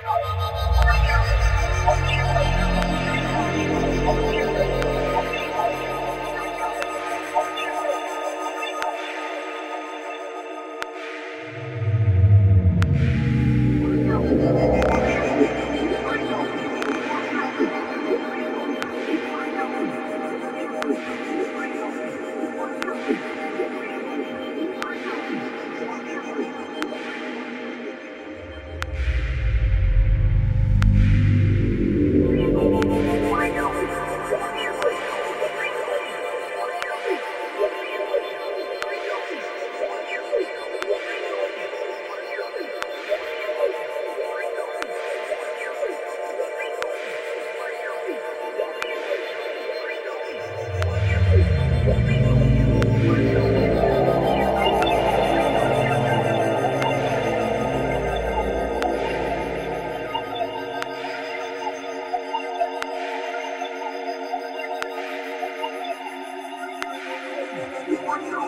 Oh, my God. on you.